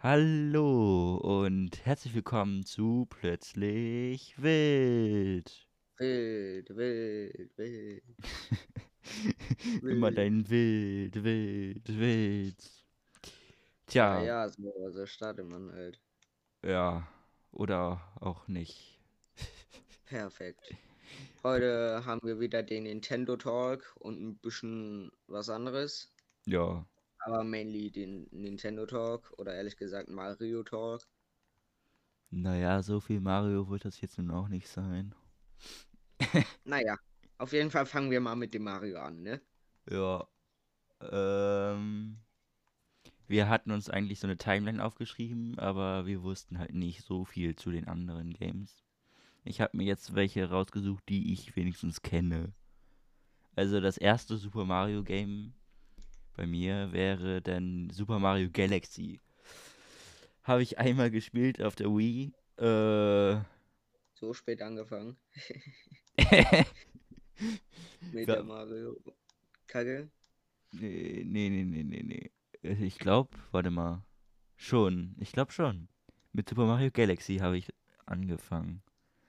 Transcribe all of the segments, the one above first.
Hallo und herzlich willkommen zu Plötzlich Wild. Wild, wild, wild. Immer dein Wild, Wild, Wild. Ja, Tja, ja, so, so startet man halt. ja, oder auch nicht. Perfekt. Heute haben wir wieder den Nintendo Talk und ein bisschen was anderes. Ja, Aber mainly den Nintendo Talk oder ehrlich gesagt Mario Talk. naja, so viel Mario wird das jetzt nun auch nicht sein. Naja, auf jeden Fall fangen wir mal mit dem Mario an, ne? Ja, ähm, wir hatten uns eigentlich so eine Timeline aufgeschrieben, aber wir wussten halt nicht so viel zu den anderen Games. Ich habe mir jetzt welche rausgesucht, die ich wenigstens kenne. Also das erste Super Mario Game bei mir wäre dann Super Mario Galaxy. Habe ich einmal gespielt auf der Wii. Äh, So spät angefangen mit der Mario Kacke. nee, nee, nee, nee, nee, nee. Ich glaube, warte mal. Schon, ich glaube schon. Mit Super Mario Galaxy habe ich angefangen.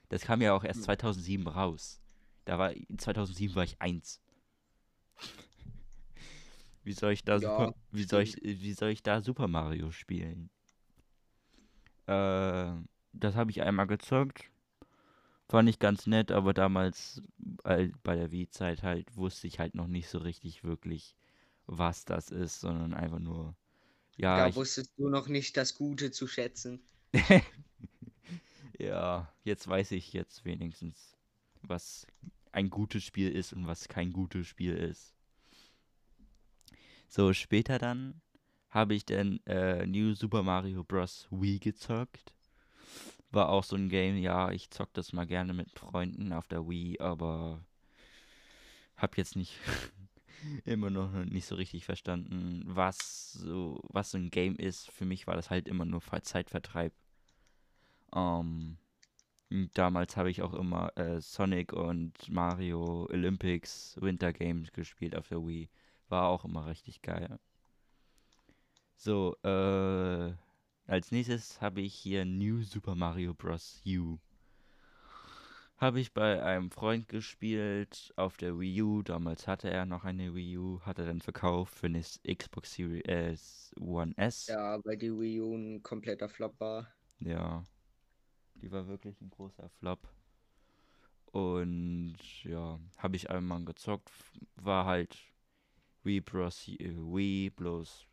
Das kam ja auch erst Hm. 2007 raus. Da war 2007 war ich eins. Wie soll ich da Ja, Super, wie soll ich wie soll ich da Super Mario spielen? Äh, das habe ich einmal gezockt. Fand ich ganz nett, aber damals äh, bei der Wii-Zeit halt wusste ich halt noch nicht so richtig wirklich, was das ist, sondern einfach nur, ja, Da ich, wusstest du noch nicht das Gute zu schätzen. ja, jetzt weiß ich jetzt wenigstens, was ein gutes Spiel ist und was kein gutes Spiel ist. So, später dann habe ich dann äh, New Super Mario Bros. Wii gezockt. War auch so ein Game, ja, ich zock das mal gerne mit Freunden auf der Wii, aber hab jetzt nicht immer noch nicht so richtig verstanden, was so, was so ein Game ist. Für mich war das halt immer nur Ver- Zeitvertreib. Ähm, damals habe ich auch immer äh, Sonic und Mario Olympics Winter Games gespielt auf der Wii. War auch immer richtig geil. So, äh, als nächstes habe ich hier New Super Mario Bros. U. Habe ich bei einem Freund gespielt auf der Wii U. Damals hatte er noch eine Wii U, hat er dann verkauft für eine Xbox Series One S. Ja, weil die Wii U ein kompletter Flop war. Ja, die war wirklich ein großer Flop. Und ja, habe ich einmal gezockt. War halt Wii Bros. äh, Wii, bloß,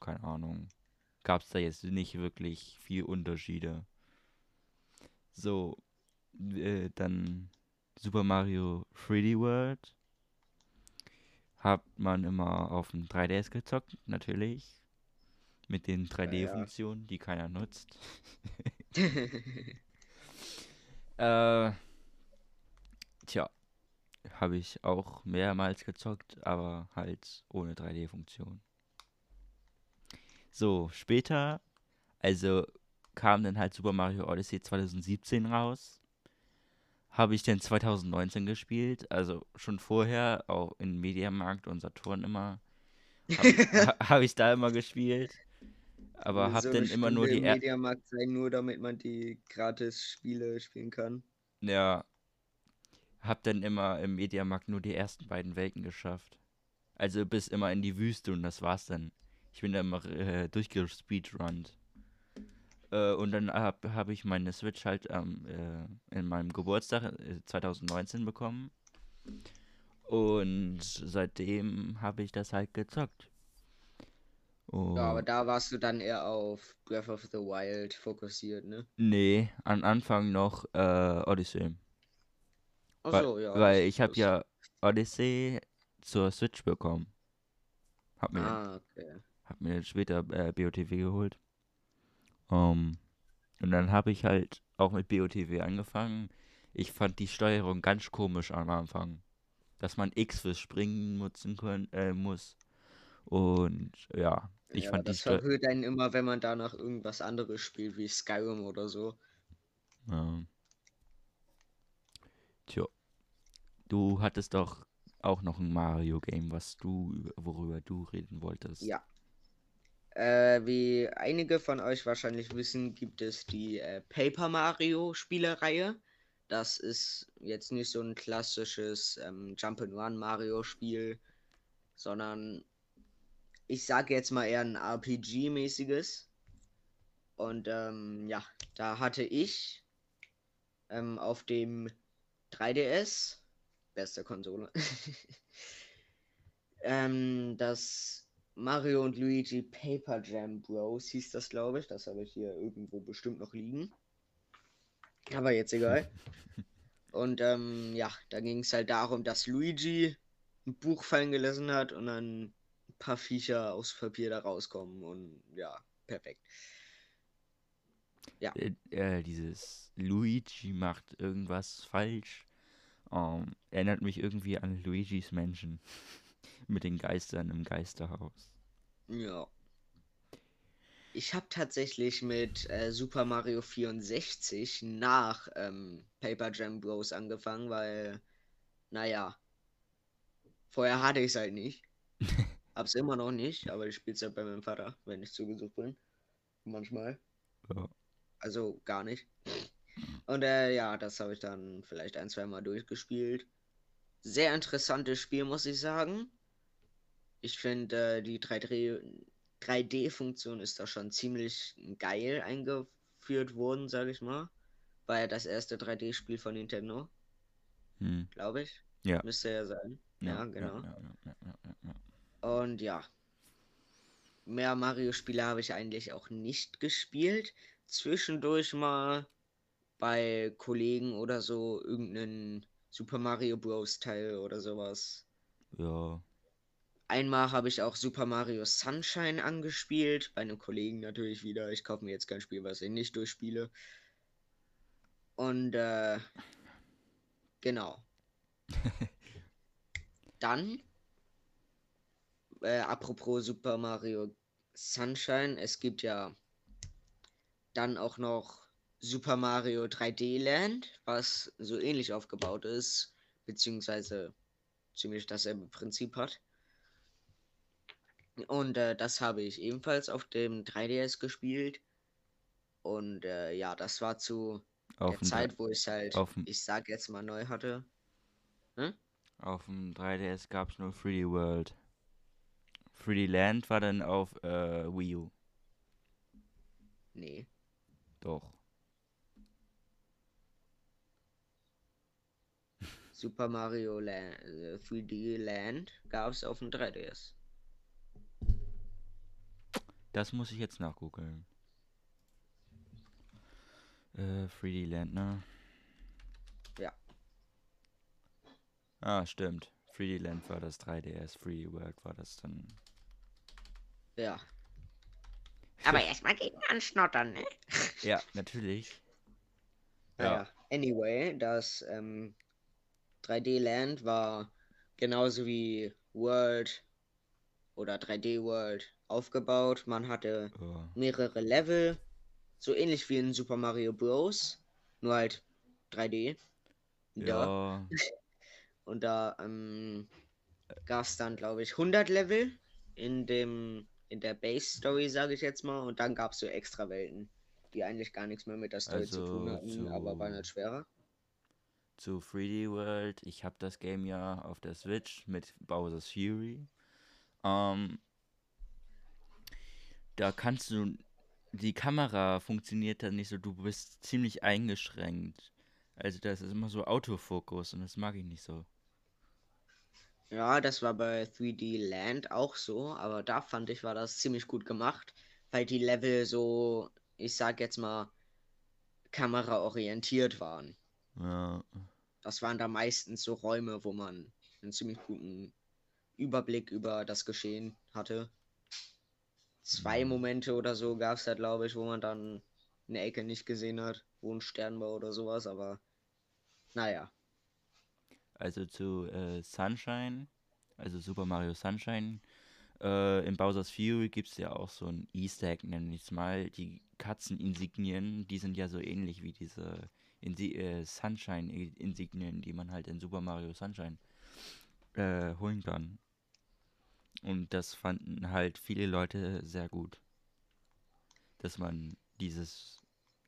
keine Ahnung. Gab es da jetzt nicht wirklich viel Unterschiede. So, äh, dann Super Mario 3D World. Hat man immer auf dem 3DS gezockt, natürlich. Mit den ja. 3D-Funktionen, die keiner nutzt. Äh, tja, habe ich auch mehrmals gezockt, aber halt ohne 3D-Funktion. So, später, also kam dann halt Super Mario Odyssey 2017 raus. Habe ich dann 2019 gespielt, also schon vorher, auch in Mediamarkt und Saturn immer. Habe ha, hab ich da immer gespielt. Aber habe so dann eine immer nur die Mediamarkt sein, nur damit man die Gratis-Spiele spielen kann. Ja, hab dann immer im Mediamarkt nur die ersten beiden Welten geschafft. Also bis immer in die Wüste und das war's dann. Ich bin da immer äh, durchgespeedrunnt. Äh, und dann habe hab ich meine Switch halt ähm, äh, in meinem Geburtstag äh, 2019 bekommen. Und seitdem habe ich das halt gezockt. Ja, aber Oh, da warst du dann eher auf Breath of the Wild fokussiert, ne? nee, am Anfang noch äh, Odyssey. Ach Weil, so, ja, weil das, ich habe das. ja Odyssey zur Switch bekommen. Hab mir, Ah, okay. hab mir später äh, BOTW geholt. Ähm, und dann habe ich halt auch mit BOTW angefangen. Ich fand die Steuerung ganz komisch am Anfang. Dass man X fürs Springen nutzen können, äh, muss. Und ja, ich Ja, fand das Steuerung. verwirrt einen immer, wenn man danach irgendwas anderes spielt, wie Skyrim oder so. Ja. Tja, du hattest doch auch noch ein Mario-Game, was du, worüber du reden wolltest. Ja. Äh, wie einige von euch wahrscheinlich wissen, gibt es die äh, Paper Mario Spielereihe. Das ist jetzt nicht so ein klassisches ähm, Jump'n'Run Mario Spiel, sondern ich sage jetzt mal eher ein RPG-mäßiges. Und ähm, ja, da hatte ich ähm, auf dem 3DS, beste Konsole, ähm, das Mario und Luigi Paper Jam Bros hieß das, glaube ich. Das habe ich hier irgendwo bestimmt noch liegen. Aber jetzt egal. Und ähm, ja, da ging es halt darum, dass Luigi ein Buch fallen gelassen hat und dann ein paar Viecher aus Papier da rauskommen. Und ja, perfekt. Ja. Äh, äh, dieses Luigi macht irgendwas falsch. Um, erinnert mich irgendwie an Luigis Menschen. Mit den Geistern im Geisterhaus. Ja. Ich habe tatsächlich mit äh, Super Mario 64 nach ähm, Paper Jam Bros angefangen, weil, naja, vorher hatte ich es halt nicht. Hab's immer noch nicht, aber ich spiele es halt bei meinem Vater, wenn ich zugesucht bin. Manchmal. Ja. Also gar nicht. Und äh, ja, das habe ich dann vielleicht ein, zwei Mal durchgespielt. Sehr interessantes Spiel, muss ich sagen. Ich finde, äh, die 3D-Funktion ist da schon ziemlich geil eingeführt worden, sage ich mal. War ja das erste 3D-Spiel von Nintendo. Hm. Glaube ich. Ja. Müsste ja sein. Ja, ja genau. Ja, ja, Und ja. Mehr Mario-Spiele habe ich eigentlich auch nicht gespielt. Zwischendurch mal bei Kollegen oder so irgendeinen Super Mario Bros. Teil oder sowas. Ja. Einmal habe ich auch Super Mario Sunshine angespielt. Bei einem Kollegen natürlich wieder. Ich kaufe mir jetzt kein Spiel, was ich nicht durchspiele. Und äh, genau. Dann, äh, apropos Super Mario Sunshine, es gibt ja dann auch noch Super Mario 3D Land, was so ähnlich aufgebaut ist, beziehungsweise ziemlich dasselbe Prinzip hat. Und äh, das habe ich ebenfalls auf dem 3DS gespielt. Und äh, ja, das war zu auf der Zeit, wo ich halt, ich sag jetzt mal, neu hatte. Hm? Auf dem 3DS gab es nur 3D World. 3D Land war dann auf äh, Wii U. Nee. Doch. Super Mario Land, 3D äh, Land gab es auf dem 3DS. Das muss ich jetzt nachgoogeln. Äh, 3D Land, ne? Ja. Ah, stimmt. 3D Land war das 3DS, 3D World war das dann. Ja. Aber erstmal gegen anschnottern, ne? Ja, natürlich. Ja. Anyway, das ähm, 3D Land war genauso wie World oder 3D World aufgebaut. Man hatte oh. mehrere Level, so ähnlich wie in Super Mario Bros. Nur halt 3D. Ja. Und da ähm, gab es dann, glaube ich, 100 Level in dem in der Base Story, sage ich jetzt mal. Und dann gab es so extra Welten, die eigentlich gar nichts mehr mit der Story also zu tun hatten, zu, aber waren halt schwerer. Zu 3D World, ich habe das Game ja auf der Switch mit Bowser's Fury. Ähm, da kannst du, die Kamera funktioniert dann nicht so, du bist ziemlich eingeschränkt. Also das ist immer so Autofokus und das mag ich nicht so. Ja, das war bei 3D Land auch so, aber da fand ich, war das ziemlich gut gemacht, weil die Level so, ich sag jetzt mal, kameraorientiert waren. Ja. Das waren da meistens so Räume, wo man einen ziemlich guten Überblick über das Geschehen hatte zwei mhm. Momente oder so gab es da, glaube ich, wo man dann eine Ecke nicht gesehen hat, wo ein Stern war oder sowas, aber naja. Also zu äh, Sunshine, also Super Mario Sunshine, äh, in Bowser's Fury gibt es ja auch so ein Easter Egg, nenne ich es mal. Die Katzeninsignien, die sind ja so ähnlich wie diese Insi äh, Sunshine-Insignien, die man halt in Super Mario Sunshine äh, holen kann. Und das fanden halt viele Leute sehr gut. Dass man dieses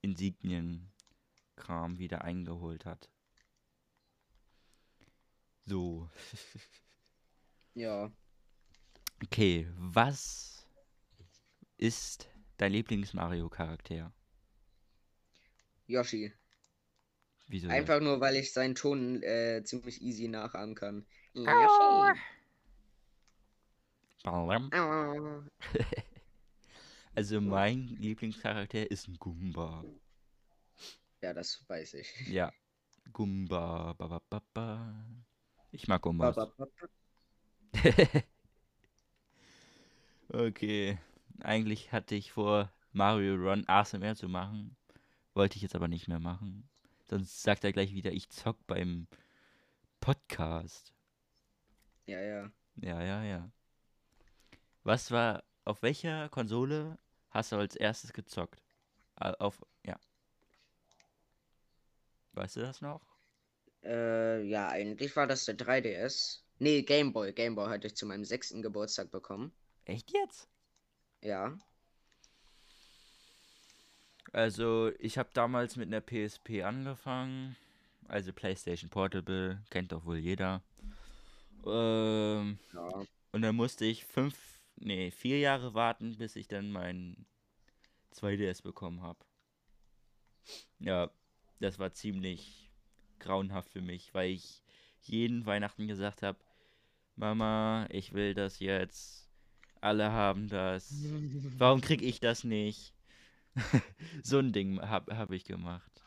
Insignien-Kram wieder eingeholt hat. So. ja. Okay, was ist dein Lieblings-Mario-Charakter? Yoshi. Wieso? Einfach das? nur, weil ich seinen Ton äh, ziemlich easy nachahmen kann. Yoshi. also mein Lieblingscharakter ist ein Goomba. Ja, das weiß ich. Ja. Goomba. Ba, ba, ba, ba. Ich mag Goombas. okay. Eigentlich hatte ich vor, Mario Run ASMR zu machen. Wollte ich jetzt aber nicht mehr machen. Sonst sagt er gleich wieder, ich zock beim Podcast. Ja, ja. Ja, ja, ja. Was war, auf welcher Konsole hast du als erstes gezockt? Auf, ja. Weißt du das noch? Äh, ja, eigentlich war das der 3DS. Nee, Gameboy. Gameboy hatte ich zu meinem sechsten Geburtstag bekommen. Echt jetzt? Ja. Also, ich habe damals mit einer PSP angefangen. Also PlayStation Portable, kennt doch wohl jeder. Ähm, ja. Und dann musste ich fünf, nee, vier Jahre warten, bis ich dann mein 2DS bekommen habe. Ja, das war ziemlich grauenhaft für mich, weil ich jeden Weihnachten gesagt habe, Mama, ich will das jetzt. Alle haben das. Warum krieg ich das nicht? so ein Ding habe hab ich gemacht.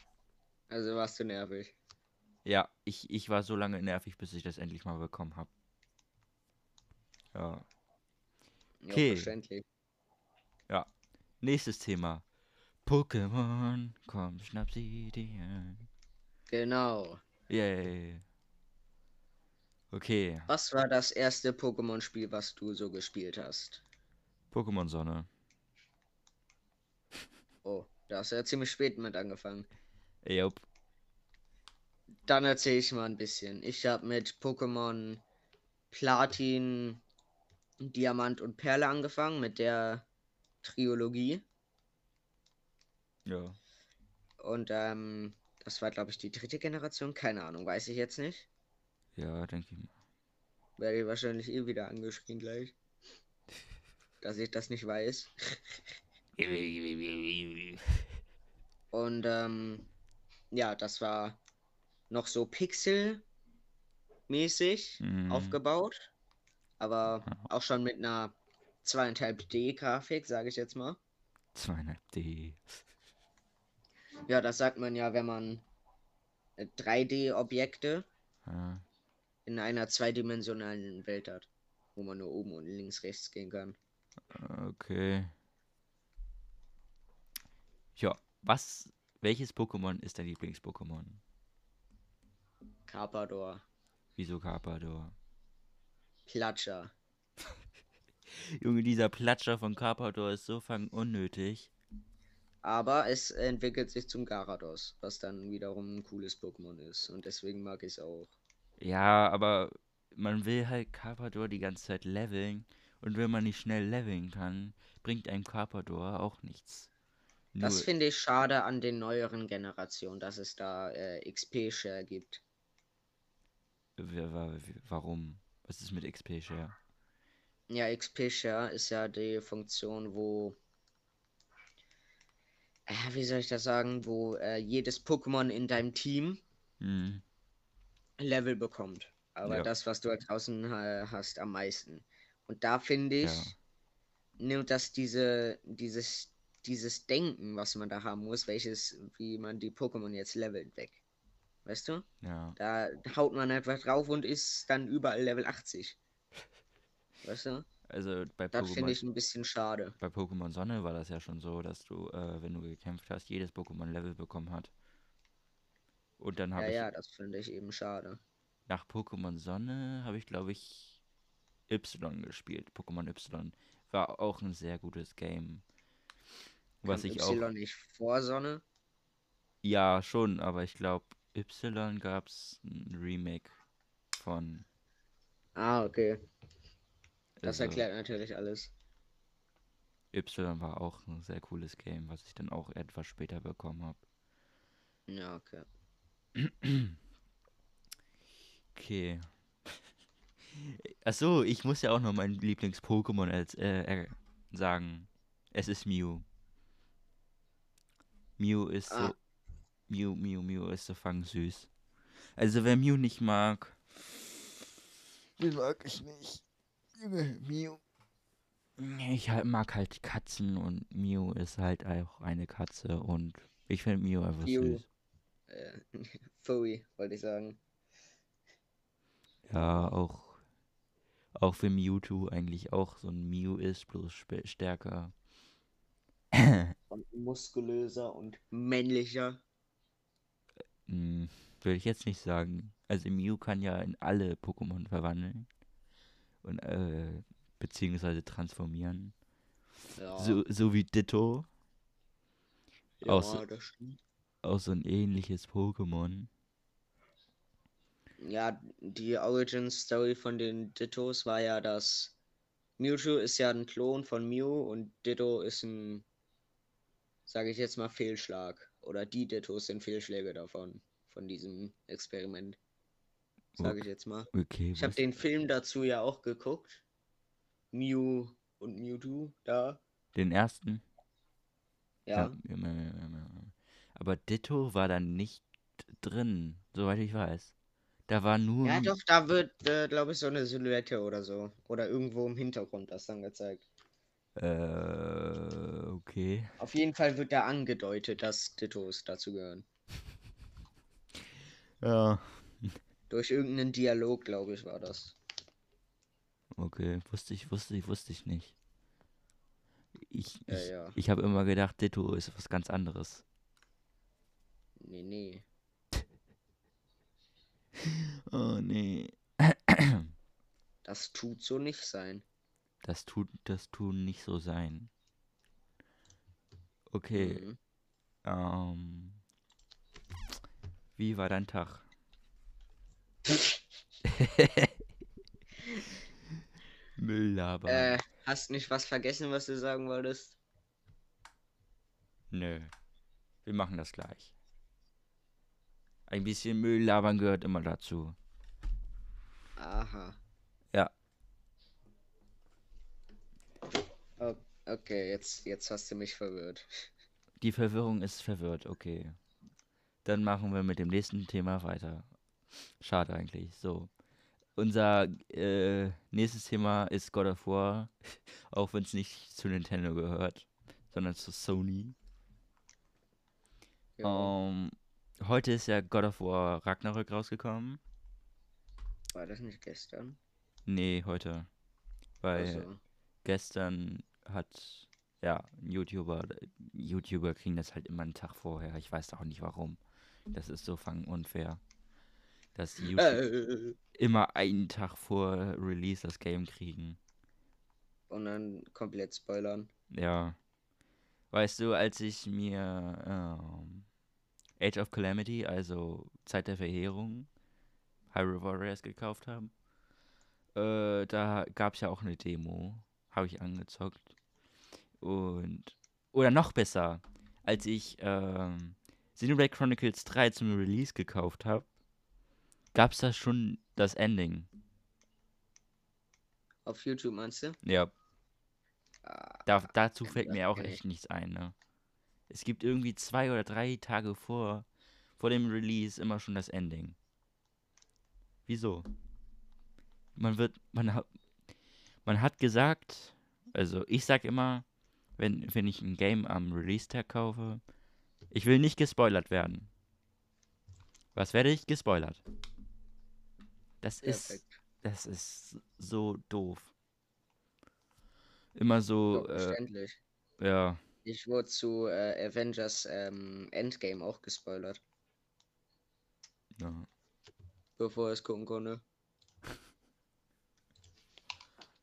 Also warst du nervig. Ja, ich, ich war so lange nervig, bis ich das endlich mal bekommen habe. Ja. Okay. Ja, ja. Nächstes Thema. Pokémon, komm, schnapp sie dir. Genau. Yay. Okay. Was war das erste Pokémon-Spiel, was du so gespielt hast? Pokémon Sonne. Oh, da hast du ja ziemlich spät mit angefangen. Jupp. Dann erzähle ich mal ein bisschen. Ich habe mit Pokémon Platin, Diamant und Perle angefangen, mit der Trilogie. Ja. Und ähm, das war, glaube ich, die dritte Generation. Keine Ahnung, weiß ich jetzt nicht. Ja, denke ich mal. Werde ich wahrscheinlich eh wieder angeschrien gleich. dass ich das nicht weiß. Und ähm, ja, das war noch so Pixel-mäßig mhm. aufgebaut. Aber auch schon mit einer 2,5D-Grafik, sage ich jetzt mal. 2,5D. Ja, das sagt man ja, wenn man 3D-Objekte äh, ja. In einer zweidimensionalen Welt hat, wo man nur oben und links, rechts gehen kann. Okay. Ja, was, welches Pokémon ist dein Lieblings-Pokémon? Carpador. Wieso Carpador? Platscher. Junge, dieser Platscher von Carpador ist so fang unnötig. Aber es entwickelt sich zum Garados, was dann wiederum ein cooles Pokémon ist. Und deswegen mag ich es auch. Ja, aber man will halt Carpador die ganze Zeit leveln. Und wenn man nicht schnell leveln kann, bringt einem Carpador auch nichts. Nur das finde ich schade an den neueren Generationen, dass es da äh, XP-Share gibt. Warum? Was ist mit XP-Share? Ja, XP-Share ist ja die Funktion, wo äh, wie soll ich das sagen, wo äh, jedes Pokémon in deinem Team mhm. Level bekommt. Aber ja. das, was du halt draußen hast, am meisten. Und da finde ich, ja. nimmt das diese, dieses, dieses Denken, was man da haben muss, welches, wie man die Pokémon jetzt levelt, weg. Weißt du? Ja. Da haut man einfach drauf und ist dann überall Level 80. Weißt du? Also bei Das finde ich ein bisschen schade. Bei Pokémon Sonne war das ja schon so, dass du, äh, wenn du gekämpft hast, jedes Pokémon Level bekommen hat. Und dann habe ja, ich. Ja, das finde ich eben schade. Nach Pokémon Sonne habe ich, glaube ich, Y gespielt. Pokémon Y. War auch ein sehr gutes Game. Was Kam ich y auch. nicht vor Sonne? Ja, schon, aber ich glaube, Y gab es ein Remake von. Ah, okay. Das also, erklärt natürlich alles. Y war auch ein sehr cooles Game, was ich dann auch etwas später bekommen habe. Ja, okay. Okay. Achso, ich muss ja auch noch mein Lieblings-Pokémon äh, äh, sagen. Es ist Mew. Mew ist ah. so. Mew, Mew, Mew ist so fang süß. Also wer Mew nicht mag, den mag ich nicht. Mew. Ich halt, mag halt Katzen und Mew ist halt auch eine Katze und ich finde Mew einfach Mew. süß. Äh, wollte ich sagen. Ja, auch auch für Mewtwo eigentlich auch so ein Mew ist, bloß stärker. Und muskulöser und männlicher. Hm, würde ich jetzt nicht sagen. Also Mew kann ja in alle Pokémon verwandeln. Und äh, beziehungsweise transformieren. Ja. So, so wie Ditto. Ja, auch, das stimmt. Auch so ein ähnliches Pokémon. Ja, die Origin Story von den Dittos war ja, dass Mewtwo ist ja ein Klon von Mew und Ditto ist ein, sage ich jetzt mal, Fehlschlag. Oder die Dittos sind Fehlschläge davon, von diesem Experiment. Sage ich jetzt mal. Okay. Ich habe den Film dazu ja auch geguckt. Mew und Mewtwo da. Den ersten? Ja. ja. Aber Ditto war dann nicht drin, soweit ich weiß. Da war nur. Ja, doch, da wird, äh, glaube ich, so eine Silhouette oder so. Oder irgendwo im Hintergrund das dann gezeigt. Äh, okay. Auf jeden Fall wird da angedeutet, dass Dittos dazu gehören. ja. Durch irgendeinen Dialog, glaube ich, war das. Okay, wusste ich, wusste ich, wusste ich nicht. Ich, ja, ich, ja. ich habe immer gedacht, Ditto ist was ganz anderes. Nee, nee. Oh nee. Das tut so nicht sein. Das tut, das tun nicht so sein. Okay. Mhm. Ähm, wie war dein Tag? Mülllaber. Äh, hast nicht was vergessen, was du sagen wolltest? Nö. Wir machen das gleich. Ein bisschen Müll labern gehört immer dazu. Aha. Ja. Okay, jetzt, jetzt hast du mich verwirrt. Die Verwirrung ist verwirrt, okay. Dann machen wir mit dem nächsten Thema weiter. Schade eigentlich. So. Unser äh, nächstes Thema ist God of War, auch wenn es nicht zu Nintendo gehört, sondern zu Sony. Ja. Um, Heute ist ja God of War Ragnarök rausgekommen. War das nicht gestern? Nee, heute. Weil so. gestern hat, ja, ein YouTuber, YouTuber kriegen das halt immer einen Tag vorher. Ich weiß auch nicht warum. Das ist so fang unfair. Dass die YouTube äh. immer einen Tag vor Release das Game kriegen. Und dann komplett spoilern. Ja. Weißt du, als ich mir ähm, Age of Calamity, also Zeit der Verheerung, Hyrule Warriors gekauft haben. Äh, da gab es ja auch eine Demo. Habe ich angezockt. Und. Oder noch besser, als ich ähm, Xenoblade Chronicles 3 zum Release gekauft habe, gab es da schon das Ending. Auf YouTube meinst du? Ja. Ah, da, dazu fällt mir auch echt nichts ein, ne? Es gibt irgendwie zwei oder drei Tage vor, vor dem Release immer schon das Ending. Wieso? Man wird, man hat, man hat gesagt, also ich sag immer, wenn, wenn ich ein Game am Release-Tag kaufe, ich will nicht gespoilert werden. Was werde ich? Gespoilert. Das Perfekt. ist, das ist so doof. Immer so, äh, ja, ich wurde zu äh, Avengers ähm, Endgame auch gespoilert. Ja. Bevor es gucken konnte.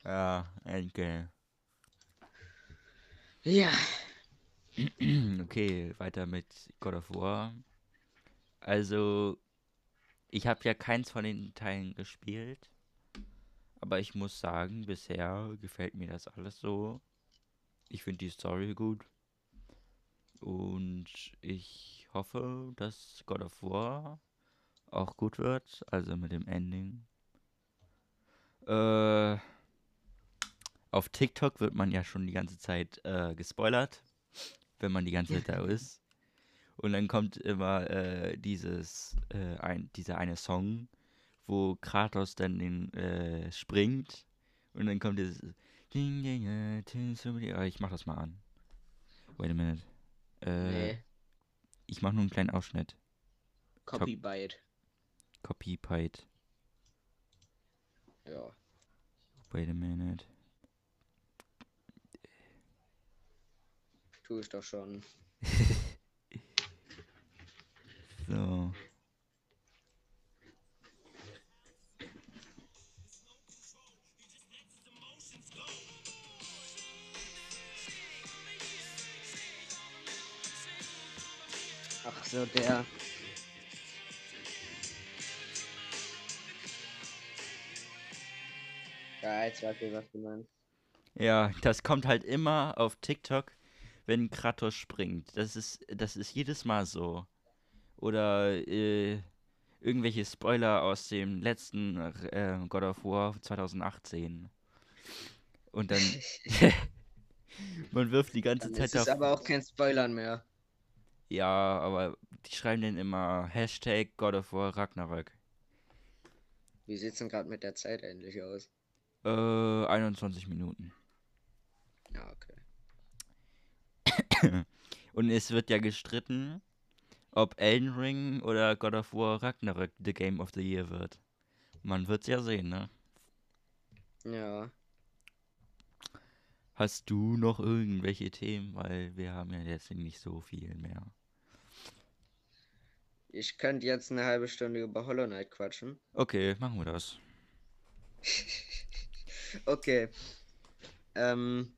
Ja, Endgame. Ja. Okay, weiter mit God of War. Also, ich habe ja keins von den Teilen gespielt. aber ich muss sagen, bisher gefällt mir das alles so. Ich finde die Story gut. Und ich hoffe, dass God of War auch gut wird. Also mit dem Ending. Äh, auf TikTok wird man ja schon die ganze Zeit äh, gespoilert, wenn man die ganze Zeit da ist. Und dann kommt immer äh, dieses, äh, ein, dieser eine Song, wo Kratos dann den, äh, springt. Und dann kommt dieses Ich mach das mal an. Wait a minute. Äh, nee. Ich mach nur einen kleinen Ausschnitt. Copybyte. Copybyte. Ja. Wait a minute. Tue ich doch schon. so. So, der. Ja, jetzt weiß ich, was du meinst. Ja, das kommt halt immer auf TikTok, wenn Kratos springt. Das ist, das ist jedes Mal so. Oder äh, irgendwelche Spoiler aus dem letzten äh, God of War 2018. Und dann. man wirft die ganze dann Zeit ist auf. aber auch kein Spoilern mehr. Ja, aber die schreiben dann immer Hashtag God of War Ragnarök. Wie sieht's denn gerade mit der Zeit endlich aus? Äh, 21 Minuten. Ja, okay. Und es wird ja gestritten, ob Elden Ring oder God of War Ragnarök The Game of the Year wird. Man wird's ja sehen, ne? Ja. Hast du noch irgendwelche Themen? Weil wir haben ja jetzt nicht so viel mehr. Ich könnte jetzt eine halbe Stunde über Hollow Knight quatschen. Okay, machen wir das. okay. Ähm,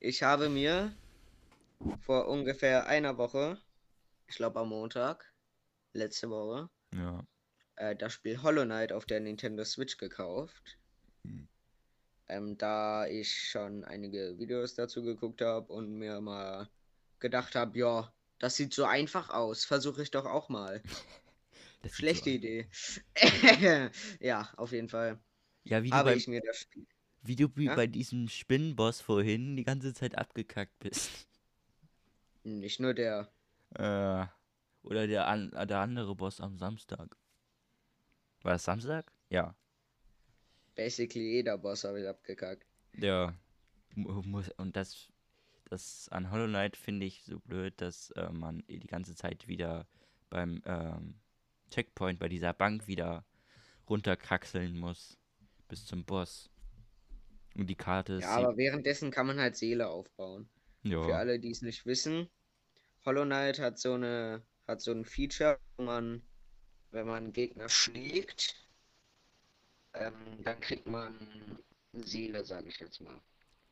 ich habe mir vor ungefähr einer Woche, ich glaube am Montag, letzte Woche, ja. äh, das Spiel Hollow Knight auf der Nintendo Switch gekauft. Hm. Ähm, da ich schon einige Videos dazu geguckt habe und mir mal gedacht habe, ja, das sieht so einfach aus, versuche ich doch auch mal. Schlechte so Idee. ja, auf jeden Fall. Ja, wie du, beim, ich mir das Spiel. Wie du ja? bei diesem Spinnenboss vorhin die ganze Zeit abgekackt bist. Nicht nur der. Äh, oder der, an, der andere Boss am Samstag. War das Samstag? Ja. Basically jeder Boss habe ich abgekackt. Ja. Und das, das an Hollow Knight finde ich so blöd, dass äh, man die ganze Zeit wieder beim ähm, Checkpoint bei dieser Bank wieder runterkraxeln muss. Bis zum Boss. Und die Karte ist. Ja, aber währenddessen kann man halt Seele aufbauen. Ja. Für alle, die es nicht wissen, Hollow Knight hat so eine hat so ein Feature, wo man, wenn man einen Gegner schlägt, ähm, dann kriegt man Seele, sage ich jetzt mal.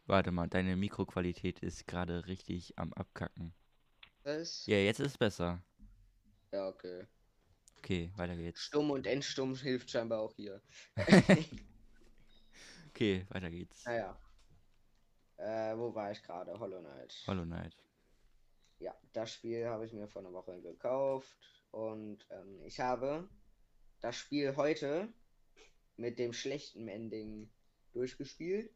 Warte mal, deine Mikroqualität ist gerade richtig am Abkacken. Was? Ja, jetzt ist es besser. Ja, okay. Okay, weiter geht's. Stumm und Endstumm hilft scheinbar auch hier. okay, weiter geht's. Naja. Äh, wo war ich gerade? Hollow Knight. Hollow Knight. Ja, das Spiel habe ich mir vor einer Woche gekauft und ähm, ich habe das Spiel heute mit dem schlechten Ending durchgespielt.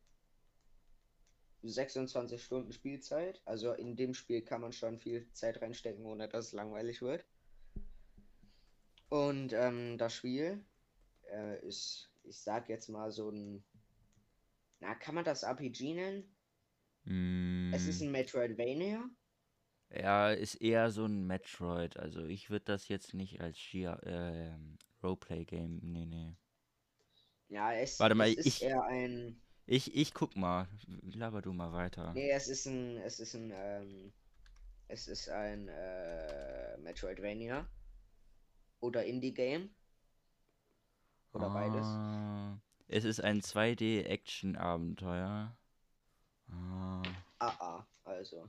26 Stunden Spielzeit. Also in dem Spiel kann man schon viel Zeit reinstecken, ohne dass es langweilig wird. Und ähm, das Spiel äh, ist, ich sag jetzt mal so ein. Na, kann man das RPG nennen? Mm. Es ist ein Metroidvania. Ja, ist eher so ein Metroid. Also ich würde das jetzt nicht als äh, Roleplay-Game. Nee, nee. Ja, es, Warte mal, es ist ich, eher ein. Ich, ich guck mal. Laber du mal weiter. Nee, es ist ein. Es ist ein. Ähm, es ist ein äh, Metroidvania. Oder Indie-Game. Oder ah, beides. Es ist ein 2D-Action-Abenteuer. Ah. ah, ah, also.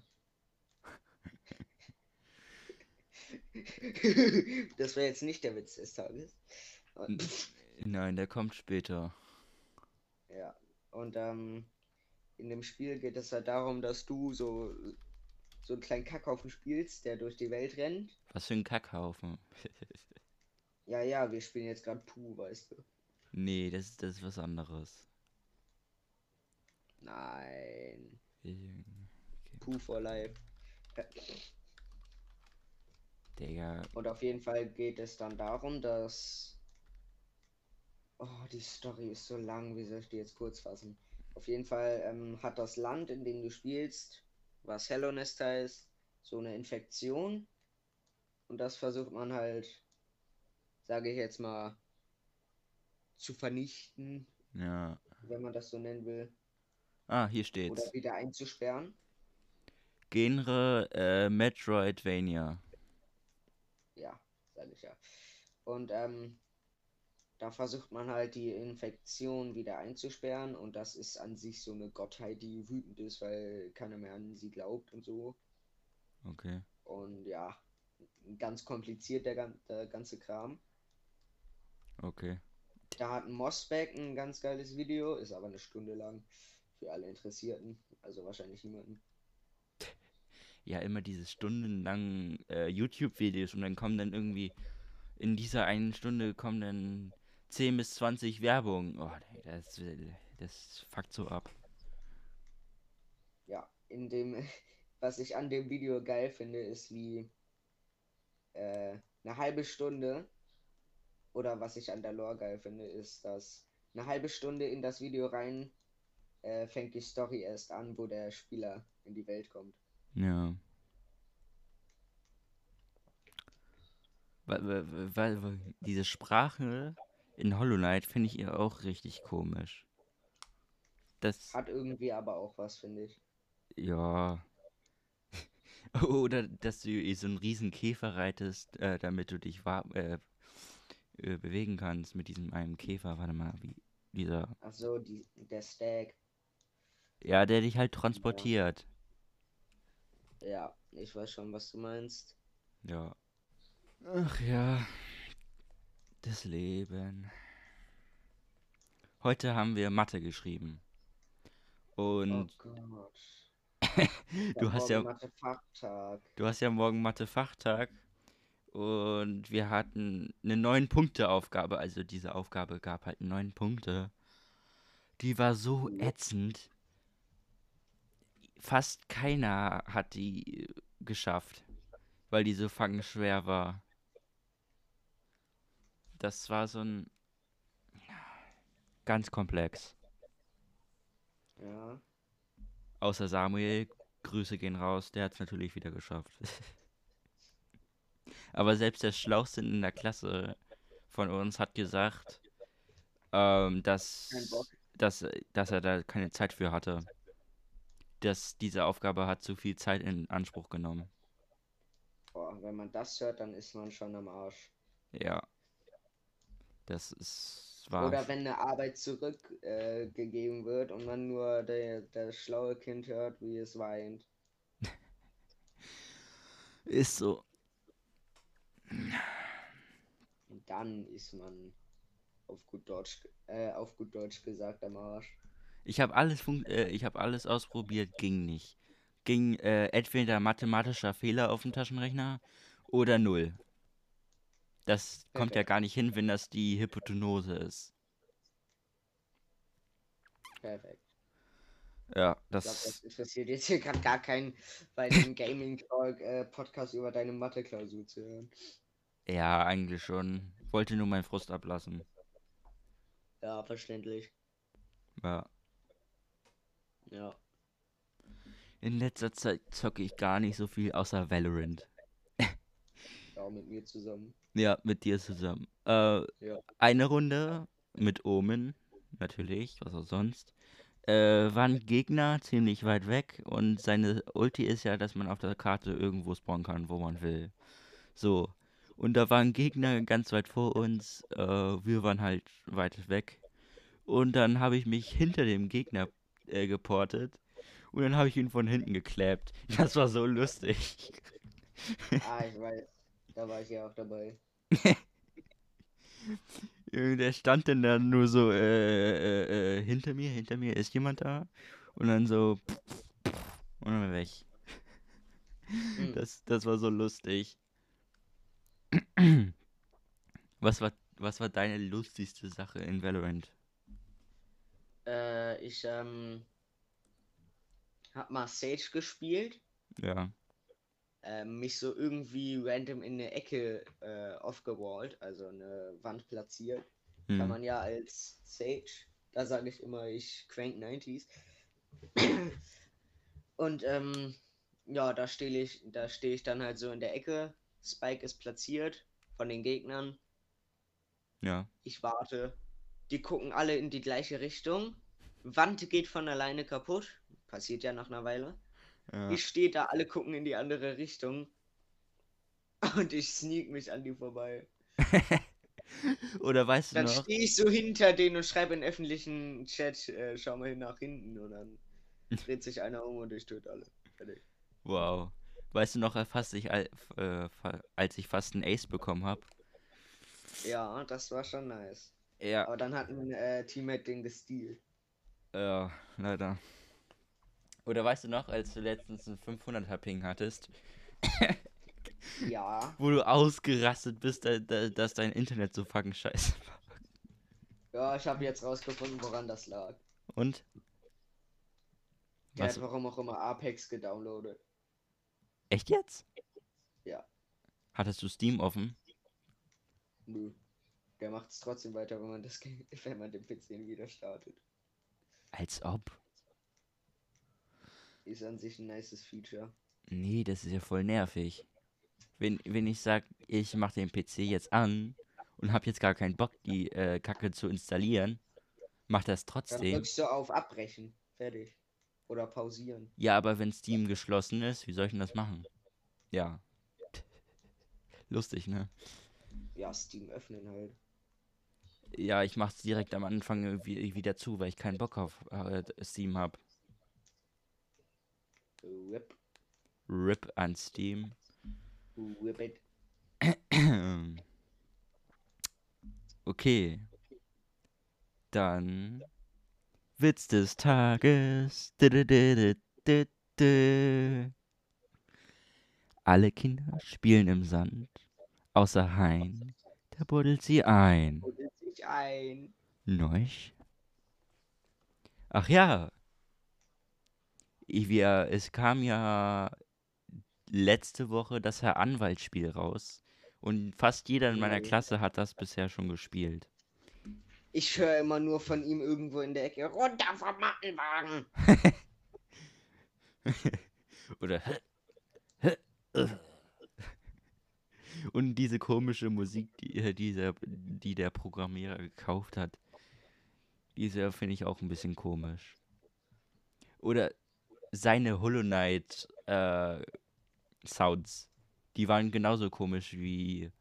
das wäre jetzt nicht der Witz des Tages. Nein, der kommt später. Ja, Und ähm, in dem Spiel geht es halt darum, dass du so, so einen kleinen Kackhaufen spielst, der durch die Welt rennt. Was für ein Kackhaufen? ja, ja, wir spielen jetzt gerade Puh, weißt du. Nee, das, das ist was anderes. Nein. Okay. Puh for Life. Digga. Und auf jeden Fall geht es dann darum, dass. Oh, die Story ist so lang, wie soll ich die jetzt kurz fassen? Auf jeden Fall ähm, hat das Land, in dem du spielst, was Hellonest heißt, so eine Infektion. Und das versucht man halt, sage ich jetzt mal, zu vernichten. Ja. Wenn man das so nennen will. Ah, hier steht's. Oder wieder einzusperren. Genre äh, Metroidvania. Ja, sage ich ja. Und ähm, da versucht man halt die Infektion wieder einzusperren und das ist an sich so eine Gottheit, die wütend ist, weil keiner mehr an sie glaubt und so. Okay. Und ja, ganz kompliziert der, der ganze Kram. Okay. Da hat Mossback ein ganz geiles Video, ist aber eine Stunde lang für alle Interessierten, also wahrscheinlich niemanden ja immer diese stundenlangen äh, YouTube-Videos und dann kommen dann irgendwie in dieser einen Stunde kommen dann 10 bis 20 Werbung. Oh, das, das fuckt so ab. Ja, in dem, was ich an dem Video geil finde, ist wie äh, eine halbe Stunde oder was ich an der Lore geil finde, ist, dass eine halbe Stunde in das Video rein äh, fängt die Story erst an, wo der Spieler in die Welt kommt. Ja. Weil, weil, weil diese Sprache in Hollow Knight finde ich ihr auch richtig komisch. Das hat irgendwie aber auch was, finde ich. Ja. Oder dass du so einen riesen Käfer reitest, äh, damit du dich äh, äh, bewegen kannst mit diesem einen Käfer. Warte mal, wie dieser. Ach so, die, der Stag. Ja, der dich halt transportiert. Ja, ich weiß schon, was du meinst. Ja. Ach ja. Das Leben. Heute haben wir Mathe geschrieben. Und oh du hast ja Du hast ja morgen Mathe-Fachtag. Und wir hatten eine neun Punkte Aufgabe, also diese Aufgabe gab halt neun Punkte. Die war so ätzend fast keiner hat die geschafft, weil die so schwer war. Das war so ein ganz komplex. Ja. Außer Samuel, Grüße gehen raus, der hat es natürlich wieder geschafft. Aber selbst der Schlauchste in der Klasse von uns hat gesagt, ähm, dass, dass, dass er da keine Zeit für hatte dass diese Aufgabe hat zu viel Zeit in Anspruch genommen. Boah, wenn man das hört, dann ist man schon am Arsch. Ja. Das ist wahr. Oder wenn eine Arbeit zurückgegeben äh, wird und man nur der, das schlaue Kind hört, wie es weint. ist so. Und dann ist man auf gut Deutsch, äh, auf gut Deutsch gesagt am Arsch. Ich habe alles, äh, ich hab alles ausprobiert, ging nicht. Ging äh, entweder mathematischer Fehler auf dem Taschenrechner oder null. Das kommt ja gar nicht hin, wenn das die Hypotenuse ist. Perfekt. Ja, das. Ich glaub, das interessiert jetzt hier gerade gar keinen bei dem Gaming Talk äh, Podcast über deine Mathe-Klausur zu hören. Ja, eigentlich schon. Wollte nur meinen Frust ablassen. Ja, verständlich. Ja. Ja. In letzter Zeit zocke ich gar nicht so viel außer Valorant. Ja, mit mir zusammen. Ja, mit dir zusammen. Äh, ja. Eine Runde mit Omen, natürlich, was auch sonst. Äh, war ein Gegner ziemlich weit weg und seine Ulti ist ja, dass man auf der Karte irgendwo spawnen kann, wo man will. So. Und da war ein Gegner ganz weit vor uns. Äh, wir waren halt weit weg. Und dann habe ich mich hinter dem Gegner äh, geportet. Und dann habe ich ihn von hinten geklebt. Das war so lustig. Ah, ich weiß. Da war ich ja auch dabei. Der stand denn dann nur so, äh, äh, äh, hinter mir, hinter mir ist jemand da. Und dann so, und dann weg. Mhm. Das, das war so lustig. Was war, was war deine lustigste Sache in Valorant? Äh, ich, ähm, hab mal Sage gespielt. Ja. Äh, mich so irgendwie random in eine Ecke äh, aufgewallt, also eine Wand platziert. Hm. Kann man ja als Sage, da sage ich immer, ich crank 90s. Und ähm, ja, da stehe ich, da stehe ich dann halt so in der Ecke. Spike ist platziert von den Gegnern. Ja. Ich warte. Die gucken alle in die gleiche Richtung. Wand geht von alleine kaputt. Passiert ja nach einer Weile. Ja. Ich stehe da, alle gucken in die andere Richtung. Und ich sneak mich an die vorbei. Oder weißt du dann noch? Dann stehe ich so hinter denen und schreibe in öffentlichen Chat, äh, schau mal hin nach hinten und dann dreht sich einer um und ich töte alle. Fertig. Wow. Weißt du noch, fast ich, äh, als ich fast einen Ace bekommen habe? Ja, das war schon nice. Ja. Aber dann hat ein äh, Teammate den gestealt. Ja, leider. Oder weißt du noch, als du letztens einen 500er Ping hattest? ja. Wo du ausgerastet bist, da, da, dass dein Internet so fucking scheiße war. Ja, ich habe jetzt rausgefunden, woran das lag. Und? Der Was? hat warum auch immer Apex gedownloadet. Echt jetzt? Ja. Hattest du Steam offen? Nö. Der macht es trotzdem weiter, wenn man das wenn man den PC wieder startet. Als ob. Ist an sich ein nices Feature. Nee, das ist ja voll nervig. Wenn, wenn ich sag, ich mach den PC jetzt an und hab jetzt gar keinen Bock, die äh, Kacke zu installieren, macht das trotzdem. Dann drückst du auf Abbrechen. Fertig. Oder pausieren. Ja, aber wenn Steam geschlossen ist, wie soll ich denn das machen? Ja. Lustig, ne? Ja, Steam öffnen halt. Ja, ich mach's direkt am Anfang wieder zu, weil ich keinen Bock auf äh, Steam hab. Rip. Rip an Steam. Rip it. Okay. Dann Witz des Tages. Alle Kinder spielen im Sand, außer Hein, der buddelt sie ein. Buddelt sich ein. Neuch? Ach ja. Wir, es kam ja letzte Woche das Herr Anwalt-Spiel raus. Und fast jeder in meiner Klasse hat das bisher schon gespielt. Ich höre immer nur von ihm irgendwo in der Ecke runter vom Mattenwagen. Oder und diese komische Musik, die, äh, dieser, die der Programmierer gekauft hat, diese finde ich auch ein bisschen komisch. Oder seine Hollow Knight äh, Sounds, die waren genauso komisch wie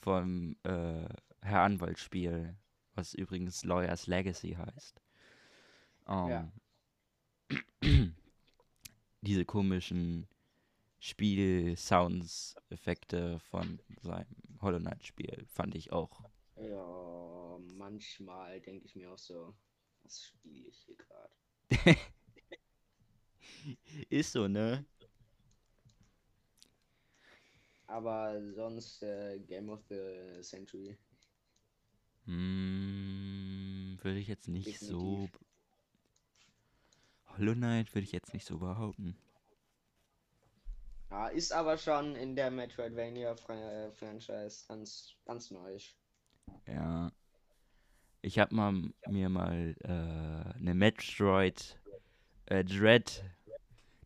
vom äh, Herr Anwalt Spiel was übrigens Lawyers Legacy heißt. Um, ja. diese komischen Spiel-Sounds, Effekte von seinem Hollow Knight-Spiel fand ich auch. Ja, manchmal denke ich mir auch so, was spiele ich hier gerade? Ist so, ne? Aber sonst äh, Game of the Century. Hm, würde ich jetzt nicht Definitiv. so. Hollow Knight würde ich jetzt nicht so behaupten. Ja, ist aber schon in der Metroidvania-Franchise ganz, ganz neu. Ja. Ich habe mal mir mal äh, eine Metroid äh, Dread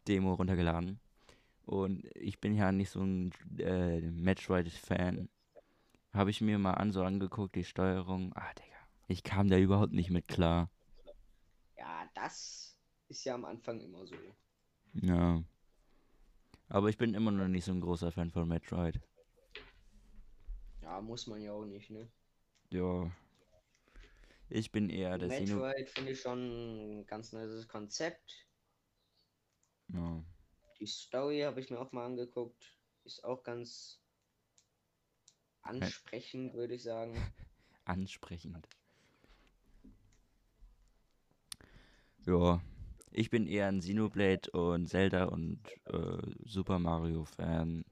Demo runtergeladen. Und ich bin ja nicht so ein äh, Metroid-Fan. Habe ich mir mal an so angeguckt, die Steuerung. Ah, Digga. Ich kam da überhaupt nicht mit klar. Ja, das ist ja am Anfang immer so. Ja. Aber ich bin immer noch nicht so ein großer Fan von Metroid. Ja, muss man ja auch nicht, ne? Ja. Ich bin eher der Metroid finde ich schon ein ganz neues Konzept. Ja. Die Story habe ich mir auch mal angeguckt. Ist auch ganz ansprechend, würde ich sagen. ansprechend. Ja, ich bin eher ein Xenoblade und Zelda und äh, Super Mario Fan.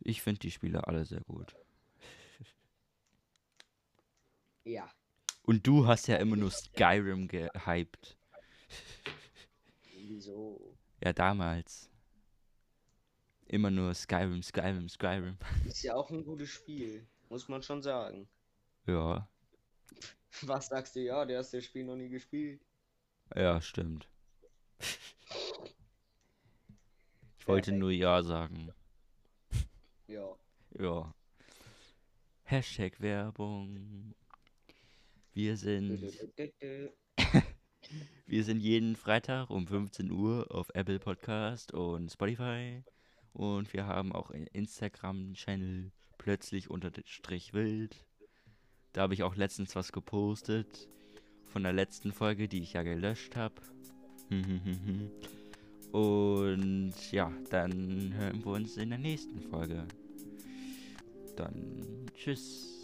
Ich finde die Spiele alle sehr gut. Ja. Und du hast ja immer nur Skyrim gehypt. Wieso? Ja, damals. Immer nur Skyrim, Skyrim, Skyrim. Ist ja auch ein gutes Spiel, muss man schon sagen. Ja. Was sagst du? Ja, der hast das Spiel noch nie gespielt. Ja, stimmt. Ich wollte nur Ja sagen. Ja. Ja. Hashtag Werbung. Wir sind. Wir sind jeden Freitag um 15 Uhr auf Apple Podcast und Spotify. Und wir haben auch einen Instagram-Channel plötzlich unterstrich wild. Da habe ich auch letztens was gepostet von der letzten Folge, die ich ja gelöscht habe. Und ja, dann hören wir uns in der nächsten Folge. Dann tschüss.